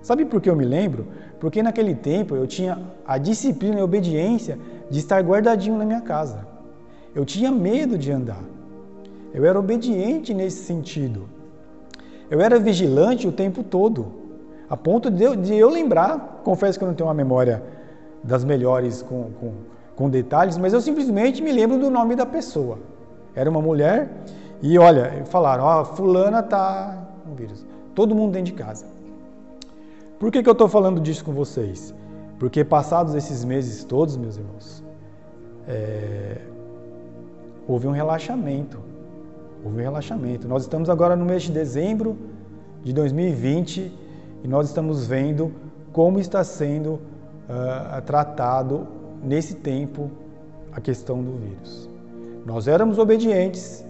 Sabe por que eu me lembro? Porque naquele tempo eu tinha a disciplina e a obediência de estar guardadinho na minha casa. Eu tinha medo de andar. Eu era obediente nesse sentido. Eu era vigilante o tempo todo, a ponto de eu, de eu lembrar. Confesso que eu não tenho uma memória das melhores com, com, com detalhes, mas eu simplesmente me lembro do nome da pessoa. Era uma mulher e olha, falaram: Ó, Fulana tá vírus. Todo mundo dentro de casa. Por que, que eu estou falando disso com vocês? Porque passados esses meses todos, meus irmãos, é, houve um relaxamento houve um relaxamento. Nós estamos agora no mês de dezembro de 2020 e nós estamos vendo como está sendo uh, tratado nesse tempo a questão do vírus. Nós éramos obedientes,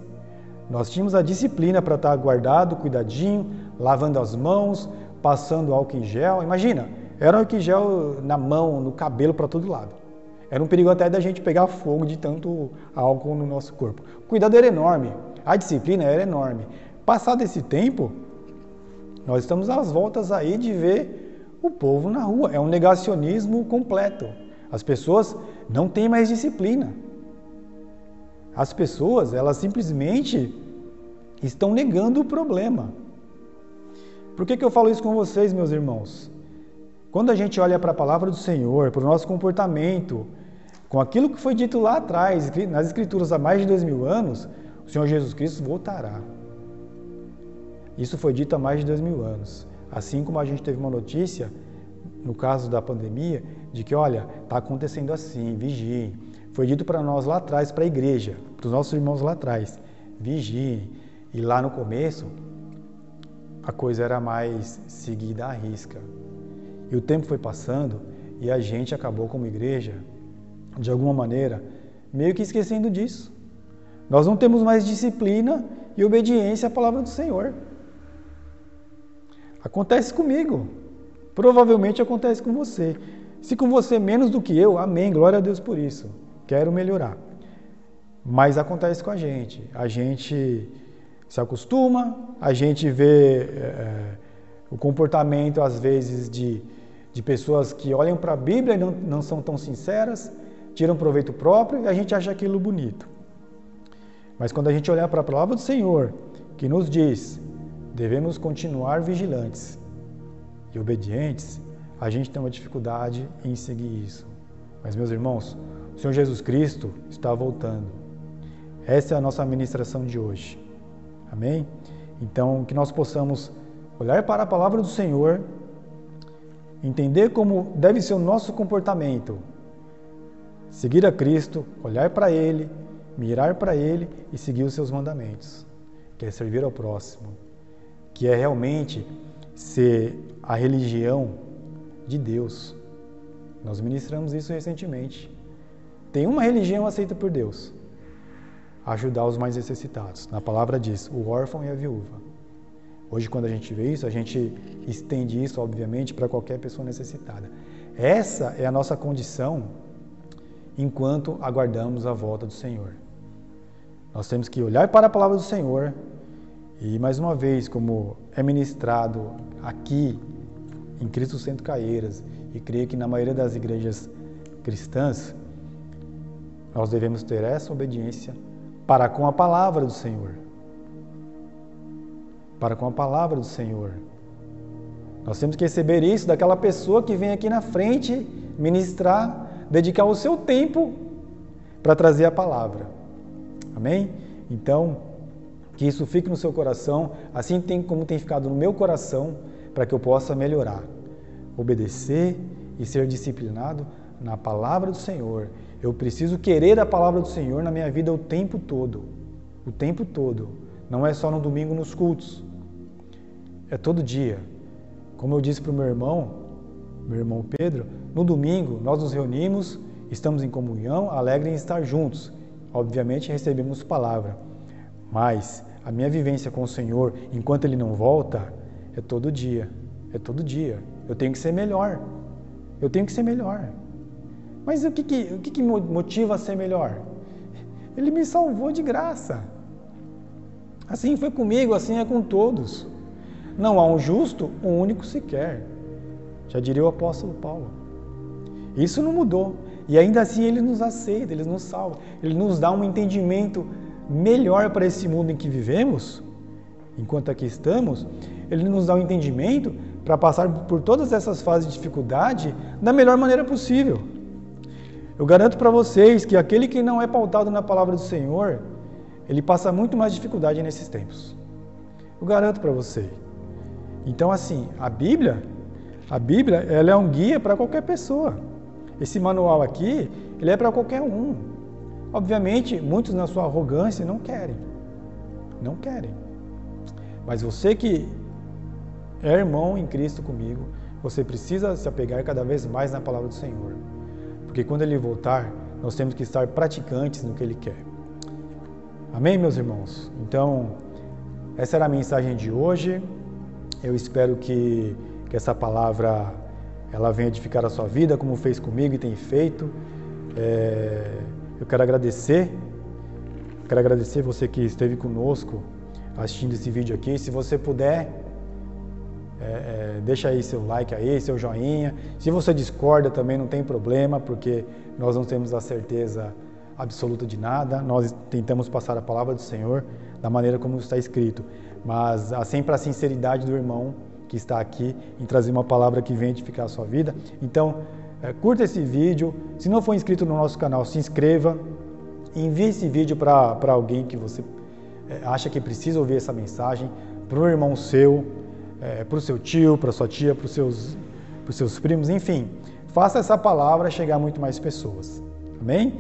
nós tínhamos a disciplina para estar guardado, cuidadinho, lavando as mãos, passando álcool em gel. Imagina, era álcool em gel na mão, no cabelo, para todo lado. Era um perigo até da gente pegar fogo de tanto álcool no nosso corpo. O cuidado era enorme, a disciplina era enorme. Passado esse tempo, nós estamos às voltas aí de ver o povo na rua. É um negacionismo completo. As pessoas não têm mais disciplina. As pessoas, elas simplesmente estão negando o problema. Por que, que eu falo isso com vocês, meus irmãos? Quando a gente olha para a palavra do Senhor, para o nosso comportamento, com aquilo que foi dito lá atrás, nas Escrituras há mais de dois mil anos, o Senhor Jesus Cristo voltará. Isso foi dito há mais de dois mil anos. Assim como a gente teve uma notícia, no caso da pandemia, de que, olha, está acontecendo assim, vigiem. Foi dito para nós lá atrás, para a igreja, para os nossos irmãos lá atrás, vigiem. E lá no começo, a coisa era mais seguida à risca. E o tempo foi passando e a gente acabou como igreja, de alguma maneira, meio que esquecendo disso. Nós não temos mais disciplina e obediência à palavra do Senhor. Acontece comigo. Provavelmente acontece com você. Se com você menos do que eu, amém, glória a Deus por isso. Quero melhorar. Mas acontece com a gente. A gente se acostuma, a gente vê é, o comportamento, às vezes, de, de pessoas que olham para a Bíblia e não, não são tão sinceras, tiram proveito próprio e a gente acha aquilo bonito. Mas quando a gente olhar para a palavra do Senhor, que nos diz devemos continuar vigilantes e obedientes, a gente tem uma dificuldade em seguir isso. Mas, meus irmãos, o Senhor Jesus Cristo está voltando. Essa é a nossa ministração de hoje. Amém? Então, que nós possamos olhar para a palavra do Senhor, entender como deve ser o nosso comportamento, seguir a Cristo, olhar para Ele, mirar para Ele e seguir os seus mandamentos, que é servir ao próximo que é realmente ser a religião de Deus. Nós ministramos isso recentemente. Tem uma religião aceita por Deus: ajudar os mais necessitados. Na palavra diz, o órfão e a viúva. Hoje, quando a gente vê isso, a gente estende isso, obviamente, para qualquer pessoa necessitada. Essa é a nossa condição enquanto aguardamos a volta do Senhor. Nós temos que olhar para a palavra do Senhor, e mais uma vez, como é ministrado aqui em Cristo Centro Caeiras, e creio que na maioria das igrejas cristãs, nós devemos ter essa obediência para com a palavra do Senhor. Para com a palavra do Senhor. Nós temos que receber isso daquela pessoa que vem aqui na frente ministrar, dedicar o seu tempo para trazer a palavra. Amém? Então, que isso fique no seu coração, assim tem, como tem ficado no meu coração, para que eu possa melhorar, obedecer e ser disciplinado na palavra do Senhor. Eu preciso querer a palavra do Senhor na minha vida o tempo todo. O tempo todo. Não é só no domingo nos cultos. É todo dia. Como eu disse para o meu irmão, meu irmão Pedro, no domingo nós nos reunimos, estamos em comunhão, alegres em estar juntos. Obviamente recebemos palavra. Mas a minha vivência com o Senhor, enquanto Ele não volta, é todo dia. É todo dia. Eu tenho que ser melhor. Eu tenho que ser melhor. Mas o que, que, o que, que motiva a ser melhor? Ele me salvou de graça. Assim foi comigo, assim é com todos. Não há um justo, um único sequer. Já diria o apóstolo Paulo. Isso não mudou. E ainda assim ele nos aceita, ele nos salva. Ele nos dá um entendimento melhor para esse mundo em que vivemos, enquanto aqui estamos, ele nos dá um entendimento para passar por todas essas fases de dificuldade da melhor maneira possível. Eu garanto para vocês que aquele que não é pautado na palavra do Senhor, ele passa muito mais dificuldade nesses tempos. Eu garanto para você. Então, assim, a Bíblia, a Bíblia, ela é um guia para qualquer pessoa. Esse manual aqui, ele é para qualquer um. Obviamente, muitos na sua arrogância não querem. Não querem. Mas você que é irmão em Cristo comigo, você precisa se apegar cada vez mais na palavra do Senhor. Porque quando ele voltar, nós temos que estar praticantes no que ele quer. Amém, meus irmãos? Então, essa era a mensagem de hoje. Eu espero que que essa palavra ela venha edificar a sua vida, como fez comigo e tem feito. É, eu quero agradecer, quero agradecer você que esteve conosco assistindo esse vídeo aqui. Se você puder, é, é, deixa aí seu like aí, seu joinha. Se você discorda também não tem problema, porque nós não temos a certeza absoluta de nada. Nós tentamos passar a palavra do Senhor da maneira como está escrito, mas há sempre a sinceridade do irmão que está aqui em trazer uma palavra que vem edificar a sua vida. Então, é, curta esse vídeo. Se não for inscrito no nosso canal, se inscreva. Envie esse vídeo para alguém que você é, acha que precisa ouvir essa mensagem, para um irmão seu, é, para o seu tio, para sua tia, para os seus, seus primos, enfim. Faça essa palavra chegar a muito mais pessoas. Amém?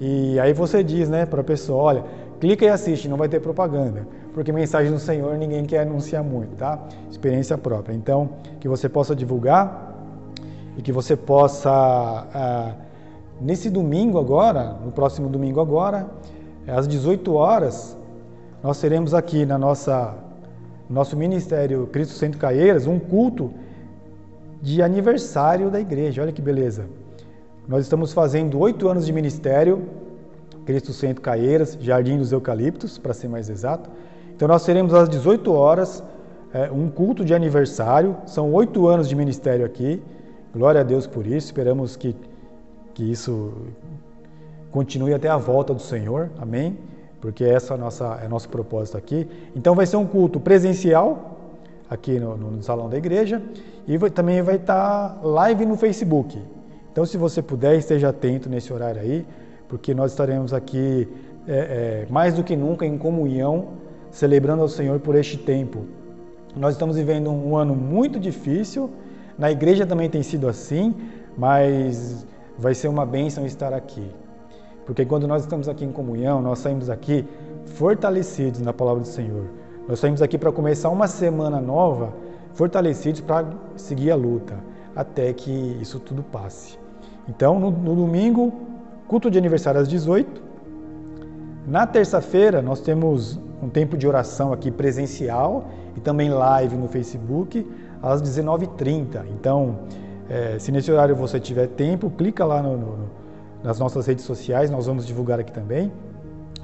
E aí você diz né, para a pessoa, olha, clica e assiste, não vai ter propaganda. Porque mensagem do Senhor ninguém quer anunciar muito, tá? Experiência própria. Então, que você possa divulgar e que você possa, ah, nesse domingo agora, no próximo domingo agora, às 18 horas, nós teremos aqui na nossa nosso ministério Cristo Centro Caieiras um culto de aniversário da igreja. Olha que beleza. Nós estamos fazendo oito anos de ministério, Cristo Centro Caieiras, Jardim dos Eucaliptos, para ser mais exato. Então nós teremos às 18 horas é, um culto de aniversário. São oito anos de ministério aqui. Glória a Deus por isso. Esperamos que, que isso continue até a volta do Senhor. Amém porque essa é, nossa, é nosso propósito aqui. Então vai ser um culto presencial aqui no, no salão da igreja e vai, também vai estar tá live no Facebook. Então se você puder, esteja atento nesse horário aí, porque nós estaremos aqui é, é, mais do que nunca em comunhão, celebrando ao Senhor por este tempo. Nós estamos vivendo um ano muito difícil, na igreja também tem sido assim, mas vai ser uma bênção estar aqui. Porque quando nós estamos aqui em comunhão, nós saímos aqui fortalecidos na palavra do Senhor. Nós saímos aqui para começar uma semana nova, fortalecidos para seguir a luta, até que isso tudo passe. Então, no, no domingo, culto de aniversário às 18. Na terça-feira, nós temos um tempo de oração aqui presencial e também live no Facebook às 19h30. Então, é, se nesse horário você tiver tempo, clica lá no, no nas nossas redes sociais, nós vamos divulgar aqui também,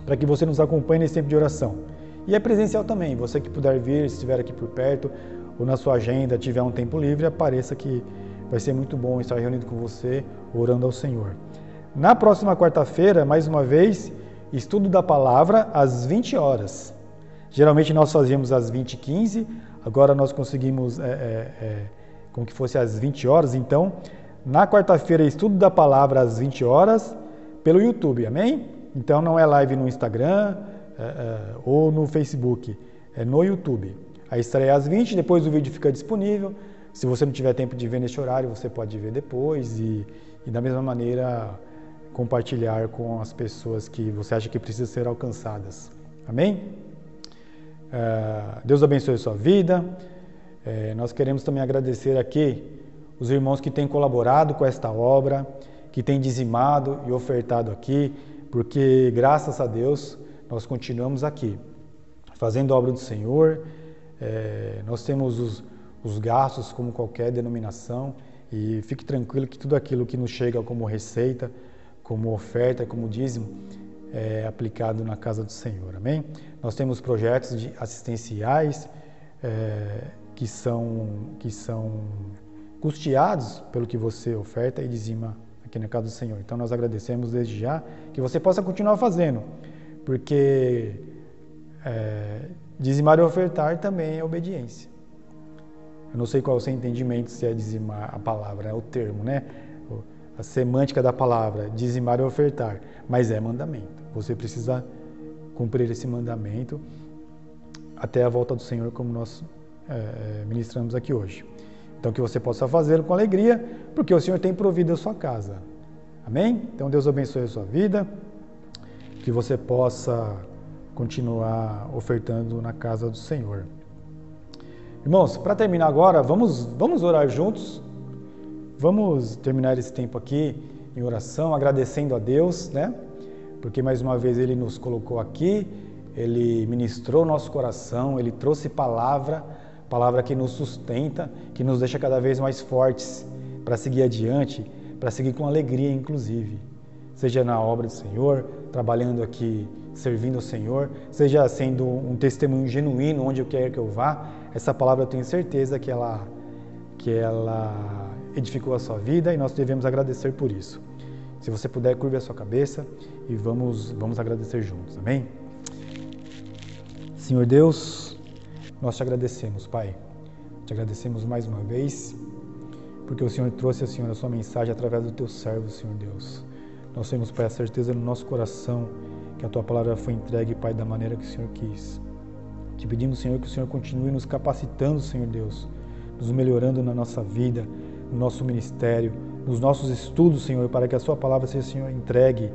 para que você nos acompanhe nesse tempo de oração. E é presencial também, você que puder vir, se estiver aqui por perto, ou na sua agenda, tiver um tempo livre, apareça que vai ser muito bom estar reunido com você, orando ao Senhor. Na próxima quarta-feira, mais uma vez, estudo da palavra às 20 horas. Geralmente nós fazíamos às 20 e 15, agora nós conseguimos é, é, é, como que fosse às 20 horas, então na quarta-feira, estudo da palavra às 20 horas pelo YouTube, amém? Então não é live no Instagram é, é, ou no Facebook, é no YouTube. A estreia às 20, depois o vídeo fica disponível. Se você não tiver tempo de ver neste horário, você pode ver depois e, e da mesma maneira compartilhar com as pessoas que você acha que precisam ser alcançadas. Amém? É, Deus abençoe a sua vida. É, nós queremos também agradecer aqui os irmãos que têm colaborado com esta obra, que têm dizimado e ofertado aqui, porque graças a Deus nós continuamos aqui, fazendo a obra do Senhor. É, nós temos os, os gastos como qualquer denominação e fique tranquilo que tudo aquilo que nos chega como receita, como oferta, como dízimo, é aplicado na casa do Senhor. Amém? Nós temos projetos de assistenciais é, que são que são custeados pelo que você oferta e dizima aqui na casa do Senhor. Então nós agradecemos desde já que você possa continuar fazendo, porque é, dizimar e ofertar também é obediência. Eu não sei qual é o seu entendimento se é dizimar a palavra, é o termo, né? A semântica da palavra, dizimar e ofertar, mas é mandamento. Você precisa cumprir esse mandamento até a volta do Senhor, como nós é, ministramos aqui hoje. Então que você possa fazê-lo com alegria, porque o Senhor tem provido a sua casa. Amém? Então Deus abençoe a sua vida, que você possa continuar ofertando na casa do Senhor. Irmãos, para terminar agora, vamos, vamos orar juntos. Vamos terminar esse tempo aqui em oração, agradecendo a Deus, né? Porque mais uma vez Ele nos colocou aqui, Ele ministrou nosso coração, Ele trouxe palavra palavra que nos sustenta, que nos deixa cada vez mais fortes para seguir adiante, para seguir com alegria, inclusive. Seja na obra do Senhor, trabalhando aqui, servindo o Senhor, seja sendo um testemunho genuíno onde eu quer que eu vá, essa palavra eu tenho certeza que ela, que ela edificou a sua vida e nós devemos agradecer por isso. Se você puder, curve a sua cabeça e vamos, vamos agradecer juntos, amém? Senhor Deus, nós te agradecemos, Pai. Te agradecemos mais uma vez, porque o Senhor trouxe, Senhor, a sua mensagem através do teu servo, Senhor Deus. Nós temos, Pai, a certeza no nosso coração que a tua palavra foi entregue, Pai, da maneira que o Senhor quis. Te pedimos, Senhor, que o Senhor continue nos capacitando, Senhor Deus, nos melhorando na nossa vida, no nosso ministério, nos nossos estudos, Senhor, para que a Sua palavra seja, Senhor, entregue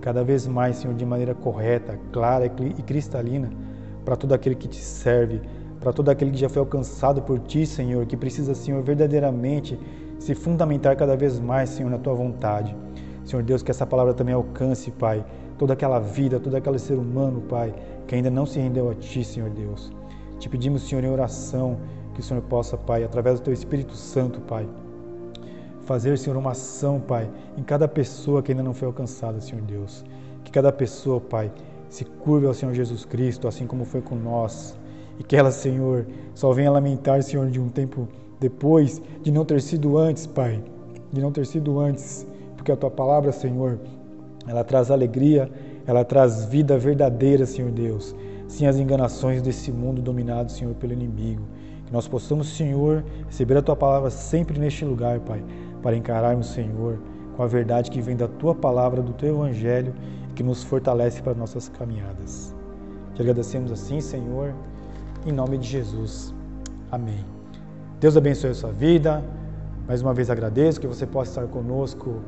cada vez mais, Senhor, de maneira correta, clara e cristalina para todo aquele que te serve, para todo aquele que já foi alcançado por Ti, Senhor, que precisa, Senhor, verdadeiramente se fundamentar cada vez mais, Senhor, na Tua vontade. Senhor Deus, que essa palavra também alcance, Pai, toda aquela vida, todo aquele ser humano, Pai, que ainda não se rendeu a Ti, Senhor Deus. Te pedimos, Senhor, em oração, que o Senhor possa, Pai, através do Teu Espírito Santo, Pai, fazer, Senhor, uma ação, Pai, em cada pessoa que ainda não foi alcançada, Senhor Deus. Que cada pessoa, Pai, se curve ao Senhor Jesus Cristo, assim como foi com nós. E que ela, Senhor, só venha lamentar, Senhor, de um tempo depois, de não ter sido antes, Pai, de não ter sido antes, porque a Tua palavra, Senhor, ela traz alegria, ela traz vida verdadeira, Senhor Deus, sem as enganações desse mundo dominado, Senhor, pelo inimigo. Que nós possamos, Senhor, receber a tua palavra sempre neste lugar, Pai, para encararmos, Senhor, com a verdade que vem da tua palavra, do teu evangelho, que nos fortalece para nossas caminhadas. Te agradecemos assim, Senhor, em nome de Jesus. Amém. Deus abençoe a sua vida. Mais uma vez agradeço que você possa estar conosco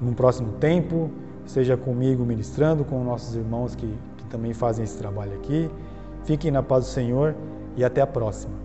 num próximo tempo, seja comigo ministrando, com nossos irmãos que, que também fazem esse trabalho aqui. Fiquem na paz do Senhor e até a próxima.